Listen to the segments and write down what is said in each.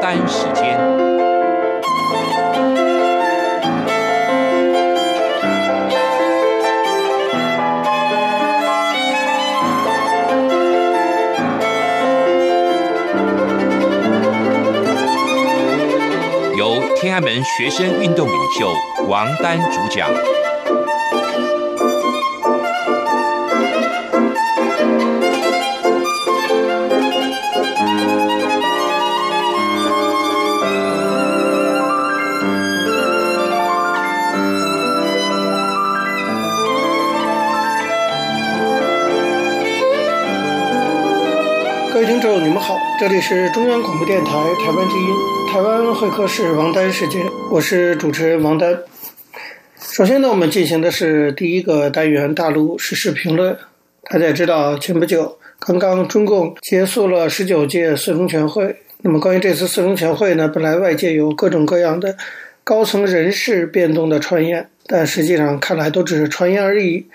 单时间，由天安门学生运动领袖王丹主讲。众你们好，这里是中央广播电台台湾之音，台湾会客室王丹时间，我是主持人王丹。首先呢，我们进行的是第一个单元大陆时事评论。大家也知道，前不久刚刚中共结束了十九届四中全会。那么关于这次四中全会呢，本来外界有各种各样的高层人事变动的传言，但实际上看来都只是传言而已。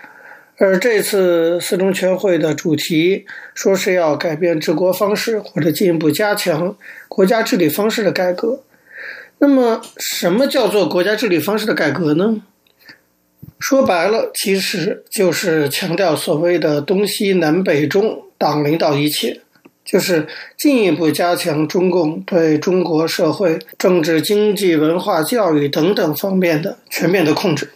而这次四中全会的主题说是要改变治国方式，或者进一步加强国家治理方式的改革。那么，什么叫做国家治理方式的改革呢？说白了，其实就是强调所谓的东西南北中党领导一切，就是进一步加强中共对中国社会、政治、经济、文化、教育等等方面的全面的控制。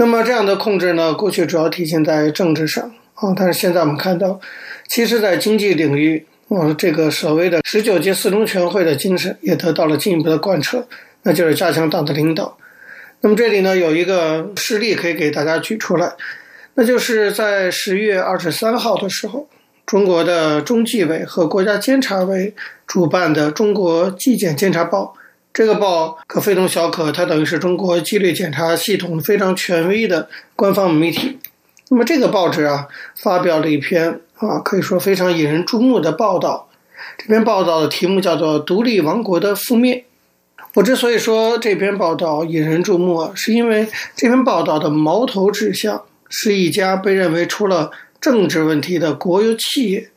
那么这样的控制呢，过去主要体现在政治上啊，但是现在我们看到，其实，在经济领域，啊，这个所谓的十九届四中全会的精神也得到了进一步的贯彻，那就是加强党的领导。那么这里呢，有一个事例可以给大家举出来，那就是在十月二十三号的时候，中国的中纪委和国家监察委主办的《中国纪检监察报》。这个报可非同小可，它等于是中国纪律检查系统非常权威的官方媒体。那么这个报纸啊，发表了一篇啊，可以说非常引人注目的报道。这篇报道的题目叫做《独立王国的覆灭》。我之所以说这篇报道引人注目啊，是因为这篇报道的矛头指向是一家被认为出了政治问题的国有企业。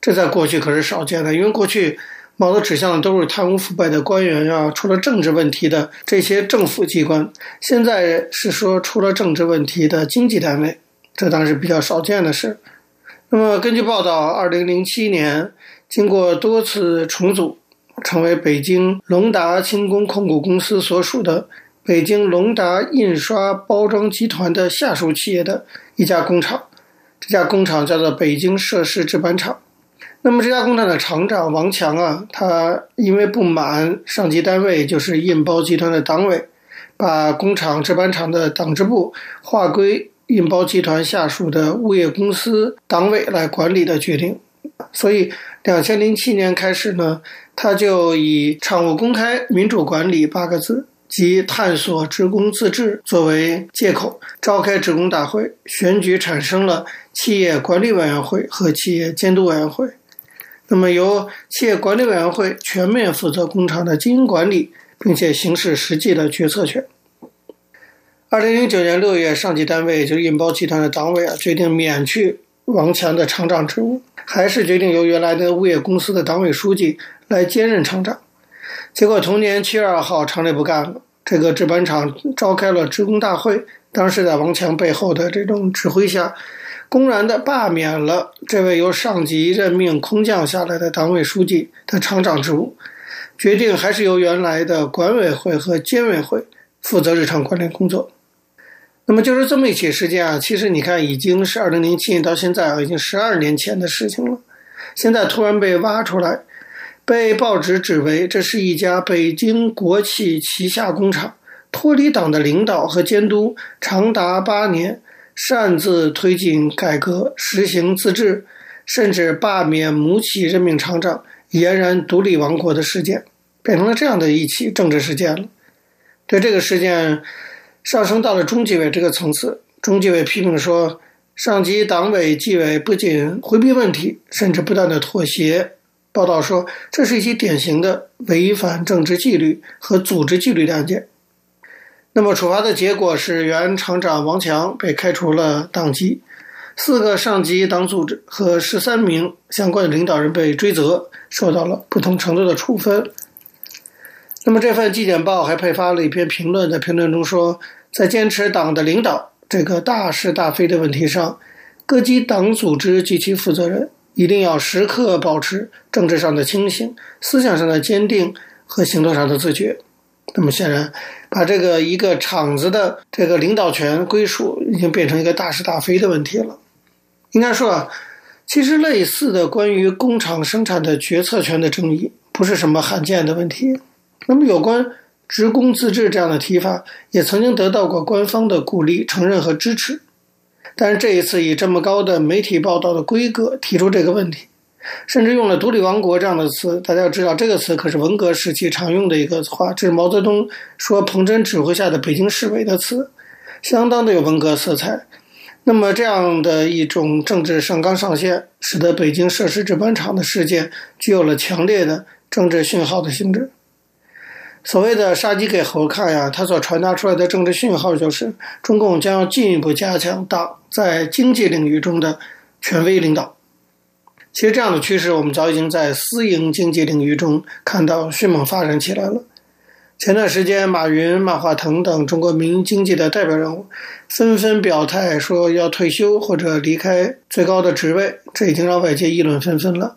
这在过去可是少见的，因为过去。矛头指向的都是贪污腐败的官员啊，出了政治问题的这些政府机关。现在是说出了政治问题的经济单位，这当然是比较少见的事。那么根据报道，二零零七年经过多次重组，成为北京隆达轻工控股公司所属的北京隆达印刷包装集团的下属企业的一家工厂，这家工厂叫做北京涉氏制板厂。那么这家工厂的厂长王强啊，他因为不满上级单位就是印包集团的党委，把工厂制板厂的党支部划归印包集团下属的物业公司党委来管理的决定，所以两千零七年开始呢，他就以厂务公开、民主管理八个字及探索职工自治作为借口，召开职工大会，选举产生了企业管理委员会和企业监督委员会。那么，由企业管理委员会全面负责工厂的经营管理，并且行使实际的决策权。二零零九年六月，上级单位就是印包集团的党委啊，决定免去王强的厂长职务，还是决定由原来的物业公司的党委书记来兼任厂长。结果同年七月二号，厂里不干了，这个制板厂召开了职工大会，当时在王强背后的这种指挥下。公然的罢免了这位由上级任命空降下来的党委书记的厂长职务，决定还是由原来的管委会和监委会负责日常管理工作。那么就是这么一起事件啊，其实你看已经是二零零七年到现在啊，已经十二年前的事情了。现在突然被挖出来，被报纸指为这是一家北京国企旗下工厂，脱离党的领导和监督长达八年。擅自推进改革，实行自治，甚至罢免母企任命厂长，俨然独立王国的事件，变成了这样的一起政治事件了。对这个事件上升到了中纪委这个层次，中纪委批评说，上级党委纪委不仅回避问题，甚至不断的妥协。报道说，这是一起典型的违反政治纪律和组织纪律的案件。那么处罚的结果是，原厂长王强被开除了党籍，四个上级党组织和十三名相关的领导人被追责，受到了不同程度的处分，那么这份纪检报还配发了一篇评论，在评论中说，在坚持党的领导这个大是大非的问题上，各级党组织及其负责人一定要时刻保持政治上的清醒、思想上的坚定和行动上的自觉。那么显然，把这个一个厂子的这个领导权归属，已经变成一个大是大非的问题了。应该说啊，其实类似的关于工厂生产的决策权的争议，不是什么罕见的问题。那么有关职工自治这样的提法，也曾经得到过官方的鼓励、承认和支持。但是这一次以这么高的媒体报道的规格提出这个问题。甚至用了“独立王国”这样的词，大家要知道，这个词可是文革时期常用的一个话，这是毛泽东说彭真指挥下的北京市委的词，相当的有文革色彩。那么这样的一种政治上纲上线，使得北京设施制板厂的事件具有了强烈的政治讯号的性质。所谓的“杀鸡给猴看”呀，它所传达出来的政治讯号就是，中共将要进一步加强党在经济领域中的权威领导。其实这样的趋势，我们早已经在私营经济领域中看到迅猛发展起来了。前段时间，马云、马化腾等中国民营经济的代表人物纷纷表态说要退休或者离开最高的职位，这已经让外界议论纷纷了。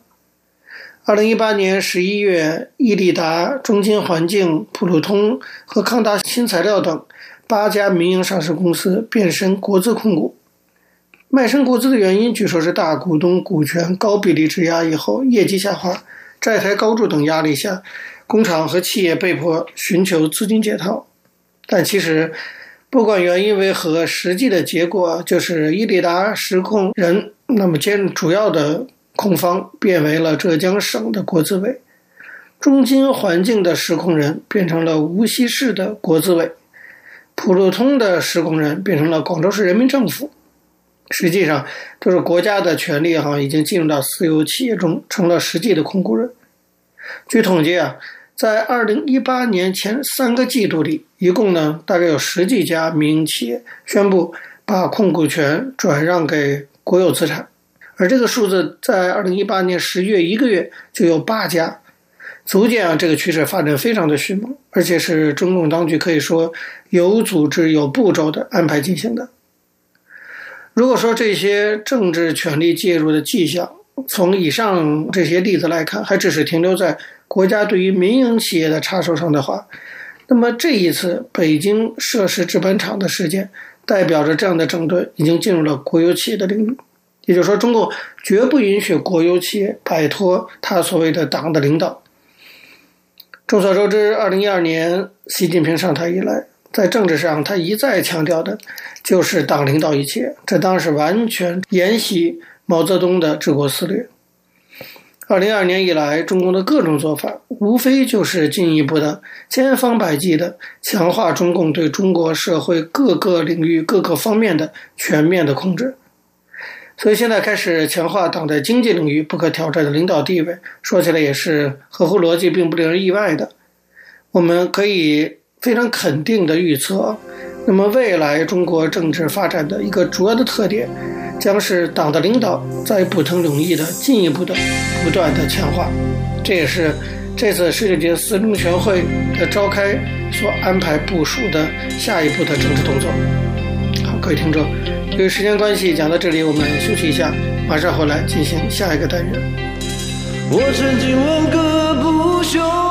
二零一八年十一月，易利达、中金环境、普路通和康达新材料等八家民营上市公司变身国资控股。卖身国资的原因，据说是大股东股权高比例质押以后，业绩下滑、债台高筑等压力下，工厂和企业被迫寻求资金解套。但其实，不管原因为何，实际的结果就是伊利达实控人，那么兼主要的控方变为了浙江省的国资委，中金环境的实控人变成了无锡市的国资委，普路通的实控人变成了广州市人民政府。实际上，就是国家的权力哈，已经进入到私有企业中，成了实际的控股人。据统计啊，在二零一八年前三个季度里，一共呢大概有十几家民营企业宣布把控股权转让给国有资产，而这个数字在二零一八年十月一个月就有八家，足见啊这个趋势发展非常的迅猛，而且是中共当局可以说有组织、有步骤的安排进行的。如果说这些政治权力介入的迹象，从以上这些例子来看，还只是停留在国家对于民营企业的插手上的话，那么这一次北京涉事制板厂的事件，代表着这样的整顿已经进入了国有企业的领域。也就是说，中共绝不允许国有企业摆脱他所谓的党的领导。众所周知，二零一二年习近平上台以来，在政治上，他一再强调的，就是党领导一切。这当然是完全沿袭毛泽东的治国思虑。二零二二年以来，中共的各种做法，无非就是进一步的、千方百计的强化中共对中国社会各个领域、各个方面的全面的控制。所以现在开始强化党在经济领域不可挑战的领导地位，说起来也是合乎逻辑，并不令人意外的。我们可以。非常肯定的预测，那么未来中国政治发展的一个主要的特点，将是党的领导在不同领域的进一步的不断的强化。这也是这次十九届四中全会的召开所安排部署的下一步的政治动作。好，各位听众，由于时间关系，讲到这里，我们休息一下，马上回来进行下一个单元。我曾经问个不休。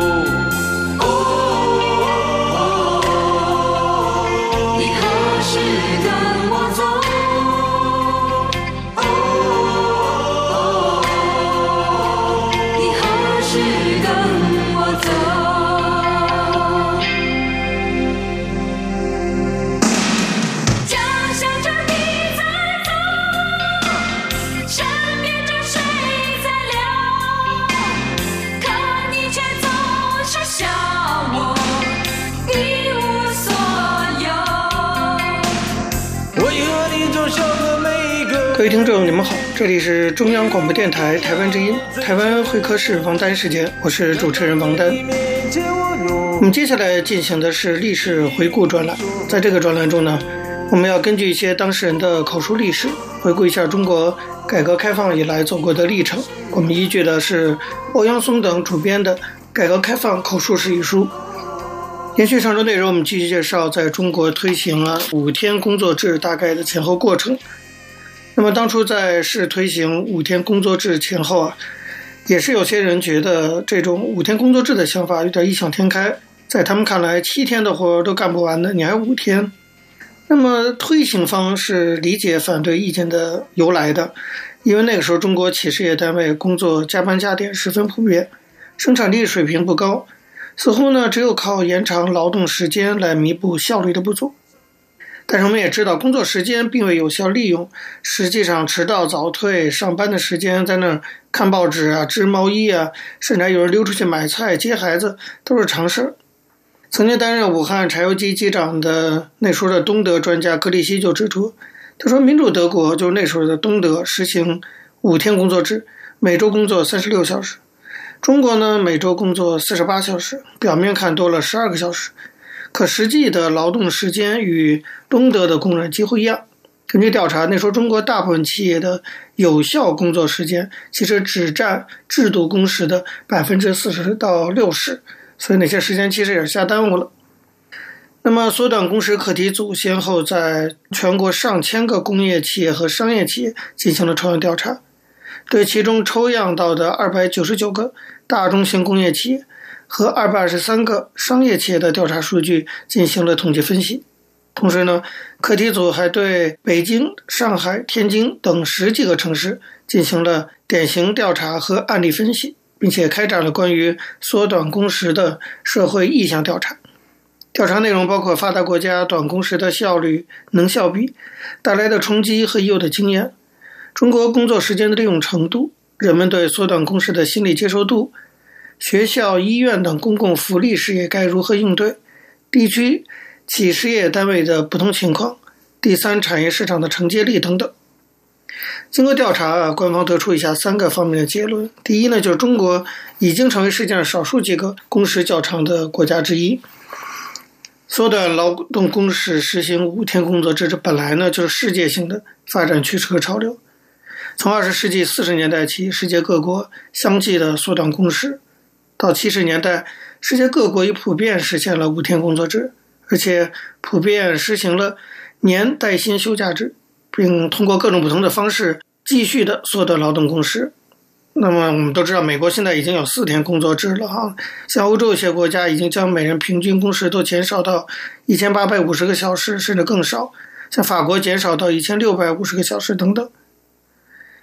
听众，你们好，这里是中央广播电台台湾之音，台湾会客室王丹时间，我是主持人王丹。我们接下来进行的是历史回顾专栏，在这个专栏中呢，我们要根据一些当事人的口述历史，回顾一下中国改革开放以来走过的历程。我们依据的是欧阳松等主编的《改革开放口述史》一书。延续上周内容，我们继续介绍在中国推行了五天工作制大概的前后过程。那么当初在试推行五天工作制前后啊，也是有些人觉得这种五天工作制的想法有点异想天开，在他们看来，七天的活都干不完的，你还五天？那么推行方是理解反对意见的由来的，因为那个时候中国企事业单位工作加班加点十分普遍，生产力水平不高。似乎呢，只有靠延长劳动时间来弥补效率的不足。但是我们也知道，工作时间并未有效利用，实际上迟到早退、上班的时间在那儿看报纸啊、织毛衣啊，甚至还有人溜出去买菜、接孩子，都是常事儿。曾经担任武汉柴油机机长的那时候的东德专家格里希就指出，他说，民主德国就是那时候的东德实行五天工作制，每周工作三十六小时。中国呢，每周工作四十八小时，表面看多了十二个小时，可实际的劳动时间与东德的工人几乎一样。根据调查，那时候中国大部分企业的有效工作时间其实只占制度工时的百分之四十到六十，所以那些时间其实也是瞎耽误了。那么，缩短工时课题组先后在全国上千个工业企业和商业企业进行了抽样调查。对其中抽样到的二百九十九个大中型工业企业和二百二十三个商业企业的调查数据进行了统计分析，同时呢，课题组还对北京、上海、天津等十几个城市进行了典型调查和案例分析，并且开展了关于缩短工时的社会意向调查。调查内容包括发达国家短工时的效率、能效比带来的冲击和已有的经验。中国工作时间的利用程度，人们对缩短工时的心理接受度，学校、医院等公共福利事业该如何应对，地区企事业单位的不同情况，第三产业市场的承接力等等。经过调查啊，官方得出以下三个方面的结论：第一呢，就是中国已经成为世界上少数几个工时较长的国家之一。缩短劳动工时，实行五天工作制，这本来呢就是世界性的发展趋势和潮流。从二十世纪四十年代起，世界各国相继的缩短工时，到七十年代，世界各国已普遍实现了五天工作制，而且普遍实行了年带薪休假制，并通过各种不同的方式继续的缩短劳动工时。那么我们都知道，美国现在已经有四天工作制了哈，像欧洲一些国家已经将每人平均工时都减少到一千八百五十个小时，甚至更少，像法国减少到一千六百五十个小时等等。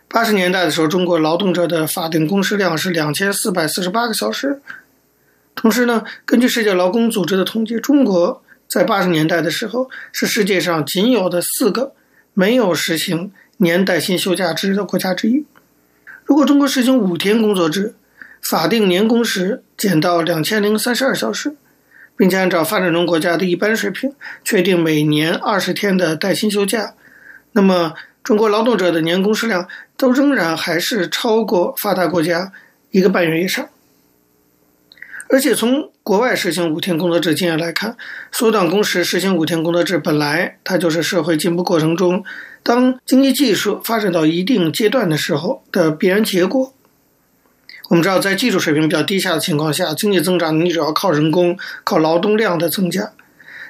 八十年代的时候，中国劳动者的法定工时量是两千四百四十八个小时。同时呢，根据世界劳工组织的统计，中国在八十年代的时候是世界上仅有的四个没有实行年带薪休假制的国家之一。如果中国实行五天工作制，法定年工时减到两千零三十二小时，并且按照发展中国家的一般水平确定每年二十天的带薪休假，那么。中国劳动者的年工时量都仍然还是超过发达国家一个半月以上，而且从国外实行五天工作制经验来看，缩短工时实行五天工作制本来它就是社会进步过程中，当经济技术发展到一定阶段的时候的必然结果。我们知道，在技术水平比较低下的情况下，经济增长你主要靠人工、靠劳动量的增加。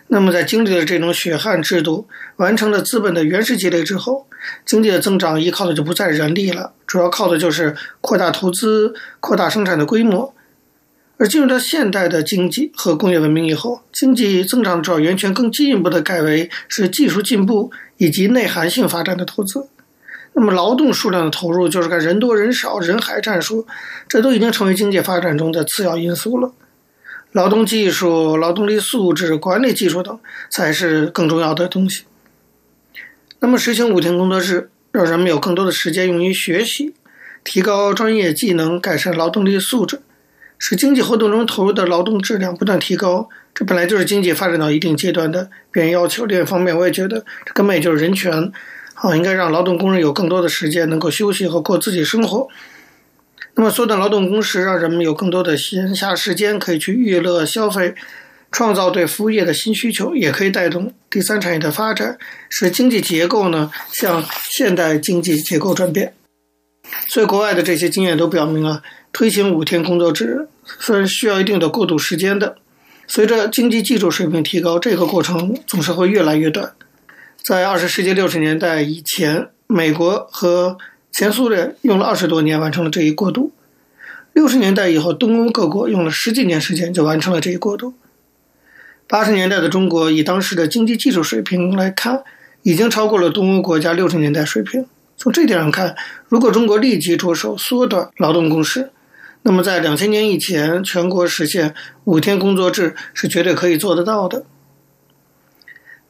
那么，在经历了这种血汗制度，完成了资本的原始积累之后，经济的增长依靠的就不再人力了，主要靠的就是扩大投资、扩大生产的规模。而进入到现代的经济和工业文明以后，经济增长的主要源泉更进一步的改为是技术进步以及内涵性发展的投资。那么，劳动数量的投入就是看人多人少、人海战术，这都已经成为经济发展中的次要因素了。劳动技术、劳动力素质、管理技术等才是更重要的东西。那么，实行五天工作制，让人们有更多的时间用于学习，提高专业技能，改善劳动力素质，使经济活动中投入的劳动质量不断提高。这本来就是经济发展到一定阶段的必然要求。另一方面，我也觉得这根本也就是人权啊，应该让劳动工人有更多的时间能够休息和过自己生活。那么缩短劳动工时，让人们有更多的闲暇时间可以去娱乐消费，创造对服务业的新需求，也可以带动第三产业的发展，使经济结构呢向现代经济结构转变。所以，国外的这些经验都表明啊，推行五天工作制虽然需要一定的过渡时间的，随着经济技术水平提高，这个过程总是会越来越短。在二十世纪六十年代以前，美国和前苏联用了二十多年完成了这一过渡；六十年代以后，东欧各国用了十几年时间就完成了这一过渡。八十年代的中国，以当时的经济技术水平来看，已经超过了东欧国家六十年代水平。从这点上看，如果中国立即着手缩短劳动工时，那么在两千年以前，全国实现五天工作制是绝对可以做得到的。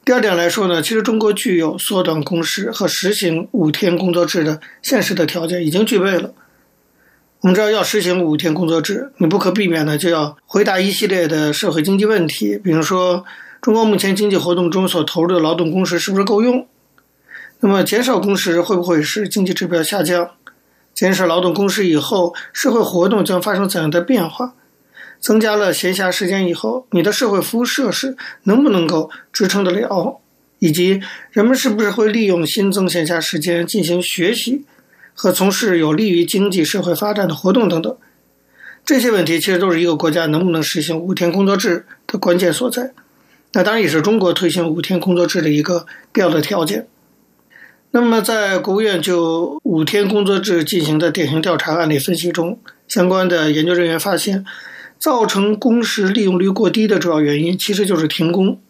第二点来说呢，其实中国具有缩短工时和实行五天工作制的现实的条件已经具备了。我们知道，要实行五天工作制，你不可避免的就要回答一系列的社会经济问题，比如说中国目前经济活动中所投入的劳动工时是不是够用？那么减少工时会不会使经济指标下降？减少劳动工时以后，社会活动将发生怎样的变化？增加了闲暇时间以后，你的社会服务设施能不能够支撑得了？以及人们是不是会利用新增闲暇时间进行学习和从事有利于经济社会发展的活动等等？这些问题其实都是一个国家能不能实行五天工作制的关键所在。那当然也是中国推行五天工作制的一个必要的条件。那么，在国务院就五天工作制进行的典型调查案例分析中，相关的研究人员发现。造成工时利用率过低的主要原因，其实就是停工，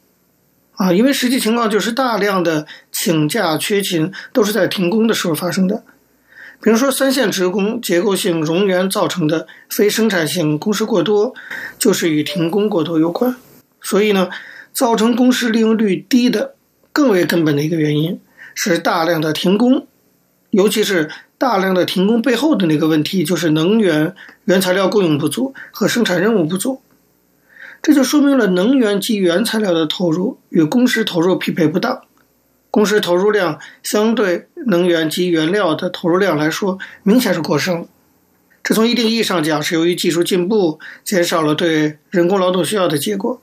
啊，因为实际情况就是大量的请假缺勤都是在停工的时候发生的。比如说，三线职工结构性冗员造成的非生产性工时过多，就是与停工过多有关。所以呢，造成工时利用率低的更为根本的一个原因是大量的停工，尤其是。大量的停工背后的那个问题，就是能源原材料供应不足和生产任务不足，这就说明了能源及原材料的投入与工时投入匹配不当，工时投入量相对能源及原料的投入量来说，明显是过剩。这从一定意义上讲是由于技术进步减少了对人工劳动需要的结果，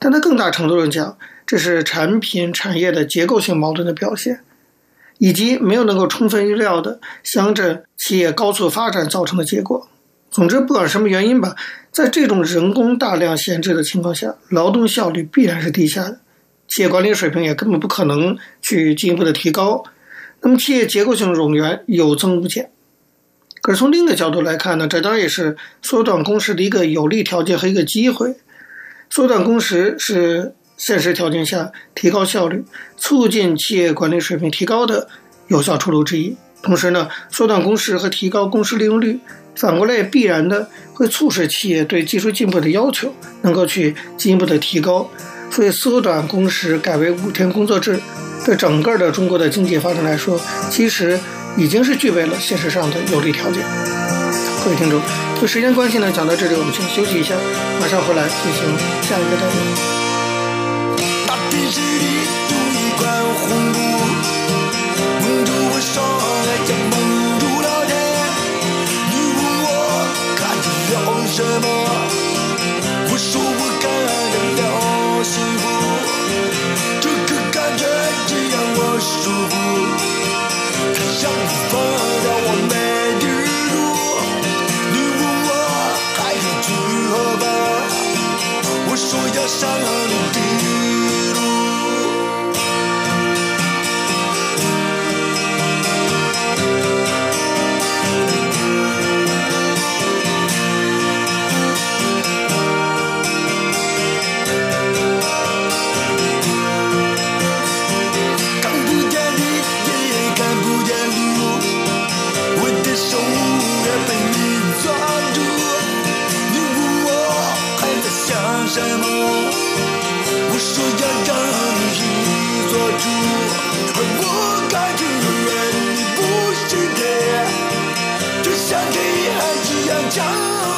但在更大程度上讲，这是产品产业的结构性矛盾的表现。以及没有能够充分预料的乡镇企业高速发展造成的结果。总之，不管什么原因吧，在这种人工大量闲置的情况下，劳动效率必然是低下的，企业管理水平也根本不可能去进一步的提高。那么，企业结构性冗员有增无减。可是从另一个角度来看呢，这当然也是缩短工时的一个有利条件和一个机会。缩短工时是。现实条件下提高效率、促进企业管理水平提高的有效出路之一。同时呢，缩短工时和提高工时利用率，反过来必然的会促使企业对技术进步的要求能够去进一步的提高。所以，缩短工时改为五天工作制，对整个的中国的经济发展来说，其实已经是具备了现实上的有利条件。各位听众，就时间关系呢，讲到这里，我们先休息一下，马上回来进行下一个单元。电视里有一块红布，蒙住我双眼，也蒙住了天。你问我看见了什么？我说我看见了幸福，这个感觉只让我舒服。太阳放掉我没地路，你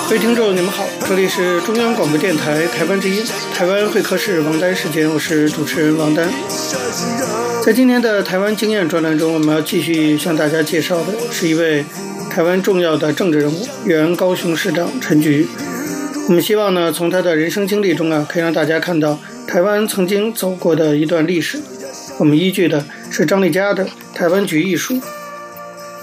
各位听众，你们好，这里是中央广播电台台湾之音，台湾会客室王丹时间，我是主持人王丹。在今天的台湾经验专栏中，我们要继续向大家介绍的是一位台湾重要的政治人物——原高雄市长陈菊。我们希望呢，从他的人生经历中啊，可以让大家看到台湾曾经走过的一段历史。我们依据的是张丽佳的《台湾局》一书。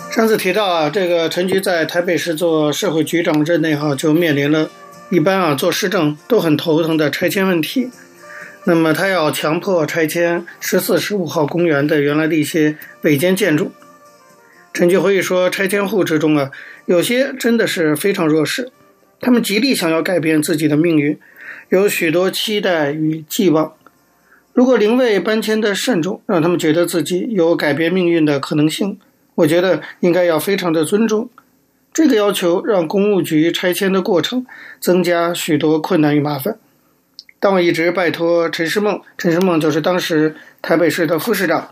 上次提到啊，这个陈菊在台北市做社会局长任内哈，就面临了一般啊做市政都很头疼的拆迁问题。那么他要强迫拆迁十四、十五号公园的原来的一些违建建筑。陈菊回忆说，拆迁户之中啊，有些真的是非常弱势，他们极力想要改变自己的命运，有许多期待与寄望。如果临位搬迁的慎重，让他们觉得自己有改变命运的可能性，我觉得应该要非常的尊重。这个要求让公务局拆迁的过程增加许多困难与麻烦。但我一直拜托陈世孟，陈世孟就是当时台北市的副市长。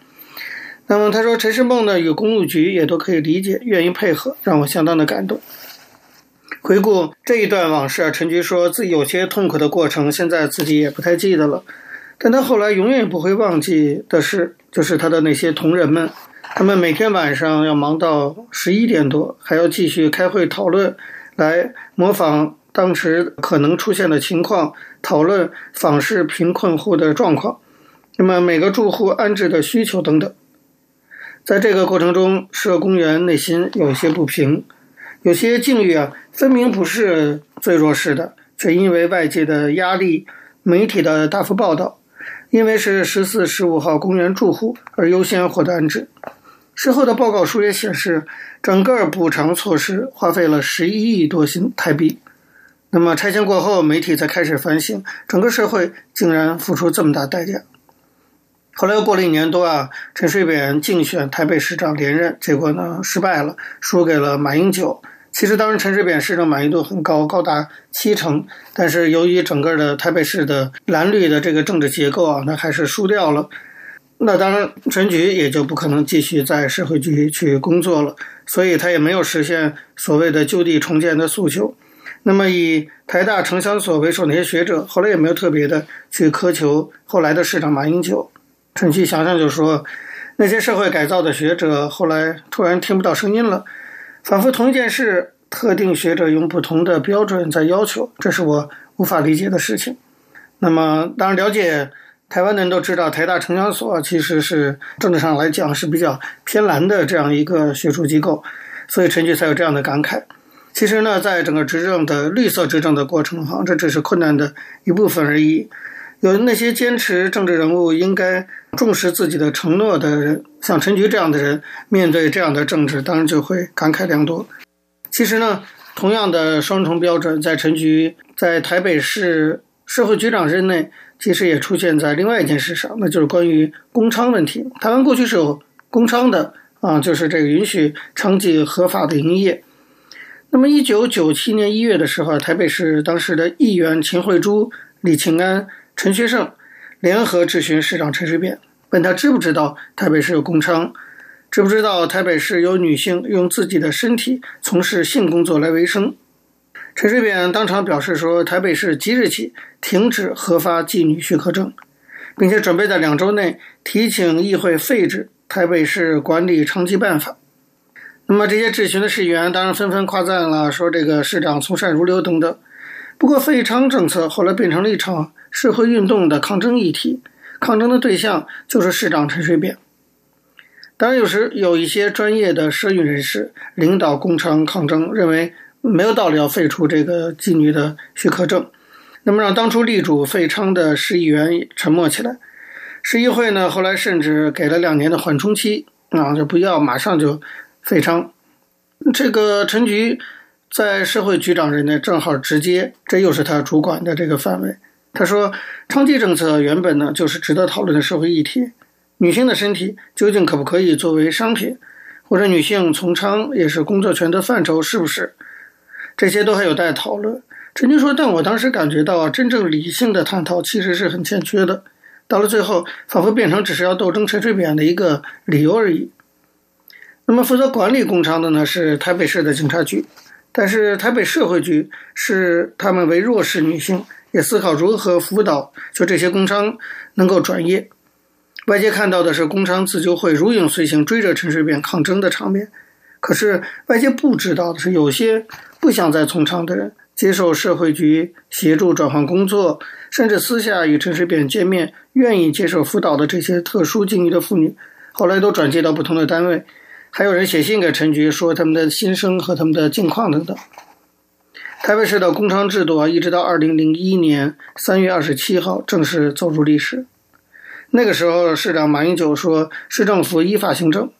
那么他说，陈世孟呢与公务局也都可以理解，愿意配合，让我相当的感动。回顾这一段往事，陈菊说自己有些痛苦的过程，现在自己也不太记得了。但他后来永远不会忘记的是，就是他的那些同仁们，他们每天晚上要忙到十一点多，还要继续开会讨论，来模仿。当时可能出现的情况，讨论访视贫困户的状况，那么每个住户安置的需求等等。在这个过程中，社工员内心有一些不平，有些境遇啊，分明不是最弱势的，却因为外界的压力、媒体的大幅报道，因为是十四、十五号公园住户而优先获得安置。事后的报告书也显示，整个补偿措施花费了十一亿多新台币。那么拆迁过后，媒体才开始反省，整个社会竟然付出这么大代价。后来又过了一年多啊，陈水扁竞选台北市长连任，结果呢失败了，输给了马英九。其实当时陈水扁市长满意度很高，高达七成，但是由于整个的台北市的蓝绿的这个政治结构啊，那还是输掉了。那当然，陈菊也就不可能继续在社会局去工作了，所以他也没有实现所谓的就地重建的诉求。那么，以台大城乡所为首那些学者，后来也没有特别的去苛求后来的市长马英九。陈菊想想就说，那些社会改造的学者后来突然听不到声音了，仿佛同一件事，特定学者用不同的标准在要求，这是我无法理解的事情。那么，当然了解台湾的人都知道，台大城乡所其实是政治上来讲是比较偏蓝的这样一个学术机构，所以陈局才有这样的感慨。其实呢，在整个执政的绿色执政的过程哈，这只是困难的一部分而已。有那些坚持政治人物应该重视自己的承诺的人，像陈菊这样的人，面对这样的政治，当然就会感慨良多。其实呢，同样的双重标准，在陈菊在台北市社会局长任内，其实也出现在另外一件事上，那就是关于公娼问题。台湾过去是有公娼的啊，就是这个允许娼妓合法的营业。那么，一九九七年一月的时候，台北市当时的议员秦慧珠、李庆安、陈学圣联合质询市长陈水扁，问他知不知道台北市有公娼，知不知道台北市有女性用自己的身体从事性工作来维生。陈水扁当场表示说，台北市即日起停止核发妓女许可证，并且准备在两周内提请议会废止台北市管理娼妓办法。那么这些质询的市议员当然纷纷夸赞了，说这个市长从善如流等等。不过废娼政策后来变成了一场社会运动的抗争议题，抗争的对象就是市长陈水扁。当然，有时有一些专业的社运人士领导公娼抗争，认为没有道理要废除这个妓女的许可证，那么让当初力主废娼的市议员沉默起来。市议会呢，后来甚至给了两年的缓冲期，啊，就不要马上就。废娼，这个陈局在社会局长任内正好直接，这又是他主管的这个范围。他说，娼妓政策原本呢就是值得讨论的社会议题，女性的身体究竟可不可以作为商品，或者女性从娼也是工作权的范畴，是不是？这些都还有待讨论。陈军说，但我当时感觉到，真正理性的探讨其实是很欠缺的，到了最后，仿佛变成只是要斗争陈水扁的一个理由而已。那么负责管理工娼的呢是台北市的警察局，但是台北社会局视他们为弱势女性，也思考如何辅导就这些工商能够转业。外界看到的是工商自救会如影随形追着陈水扁抗争的场面，可是外界不知道的是，有些不想再从长的人，接受社会局协助转换工作，甚至私下与陈水扁见面，愿意接受辅导的这些特殊境遇的妇女，后来都转接到不同的单位，还有人写信给陈局说他们的心声和他们的境况等等。台北市的工商制度啊，一直到二零零一年三月二十七号正式走入历史。那个时候，市长马英九说：“市政府依法行政，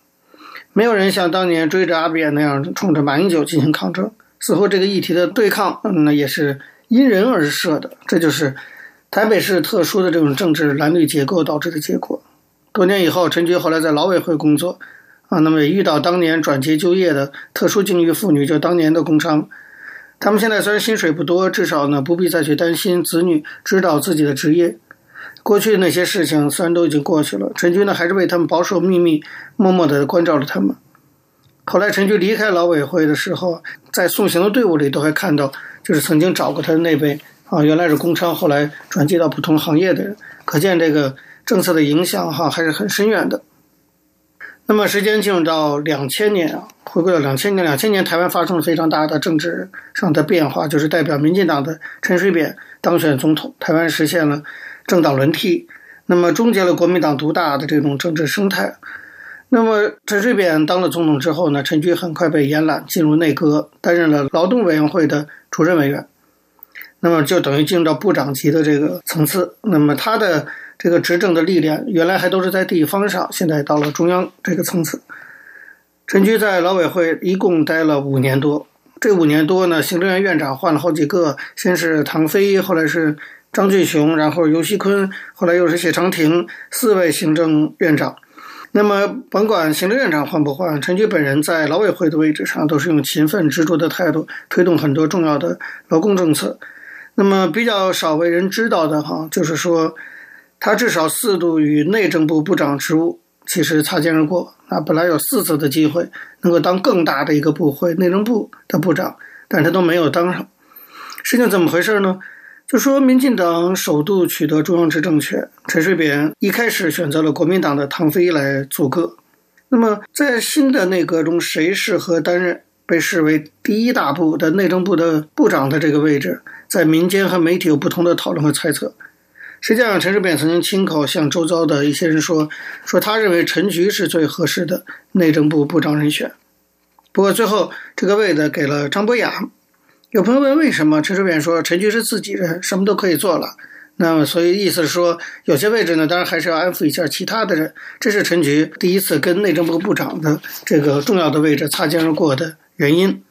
没有人像当年追着阿扁那样冲着马英九进行抗争。似乎这个议题的对抗，那也是因人而设的。这就是台北市特殊的这种政治蓝绿结构导致的结果。多年以后，陈菊后来在劳委会工作，啊，那么也遇到当年转接就业的特殊境遇妇女，就当年的工伤。他们现在虽然薪水不多，至少呢不必再去担心子女知道自己的职业。”过去那些事情虽然都已经过去了，陈军呢还是为他们保守秘密，默默地关照着他们。后来陈军离开老委会的时候，在送行的队伍里都还看到，就是曾经找过他的那位啊，原来是工商，后来转接到不同行业的人。可见这个政策的影响哈还是很深远的。那么时间进入到两千年啊，回归到两千年，两千年台湾发生了非常大的政治上的变化，就是代表民进党的陈水扁当选总统，台湾实现了。政党轮替，那么终结了国民党独大的这种政治生态。那么陈水扁当了总统之后呢，陈菊很快被延揽进入内阁，担任了劳动委员会的主任委员。那么就等于进入到部长级的这个层次。那么他的这个执政的历练，原来还都是在地方上，现在到了中央这个层次。陈菊在劳委会一共待了五年多，这五年多呢，行政院院长换了好几个，先是唐飞，后来是。张俊雄，然后游锡坤，后来又是谢长廷，四位行政院长。那么，甭管行政院长换不换，陈菊本人在劳委会的位置上，都是用勤奋执着的态度推动很多重要的劳工政策。那么，比较少为人知道的哈，就是说，他至少四度与内政部部长职务其实擦肩而过。啊，本来有四次的机会能够当更大的一个部会内政部的部长，但他都没有当上。事情怎么回事呢？就说民进党首度取得中央执政权，陈水扁一开始选择了国民党的唐飞来组阁。那么在新的内阁中，谁适合担任被视为第一大部的内政部的部长的这个位置，在民间和媒体有不同的讨论和猜测。实际上，陈水扁曾经亲口向周遭的一些人说，说他认为陈菊是最合适的内政部部长人选。不过最后这个位子给了张博雅。有朋友问为什么？陈水扁说陈菊是自己人，什么都可以做了。那么，所以意思是说，有些位置呢，当然还是要安抚一下其他的人。这是陈菊第一次跟内政部部长的这个重要的位置擦肩而过的原因。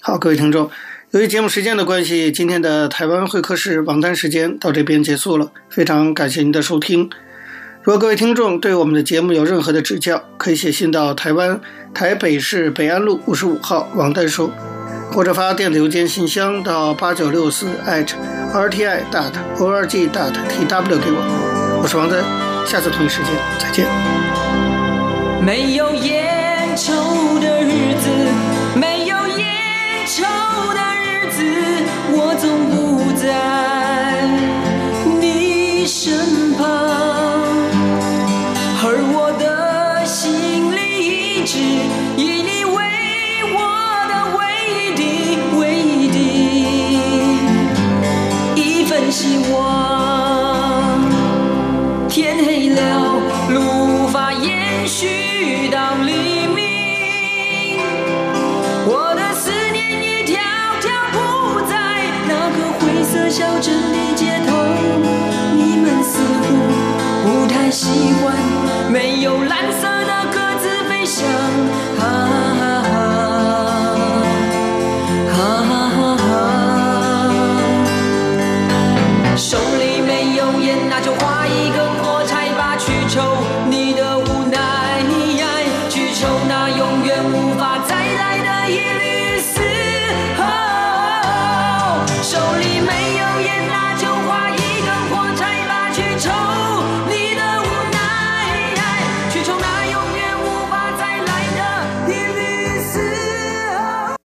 好，各位听众，由于节目时间的关系，今天的台湾会客室王丹时间到这边结束了。非常感谢您的收听。如果各位听众对我们的节目有任何的指教，可以写信到台湾台北市北安路五十五号王丹收。或者发电子邮件信箱到八九六四 @rti dot org dot tw 给我，我是王丹，下次同一时间再见。没有烟我总不在你身旁而我的心里一直以你为我的唯一的唯一的一份希望。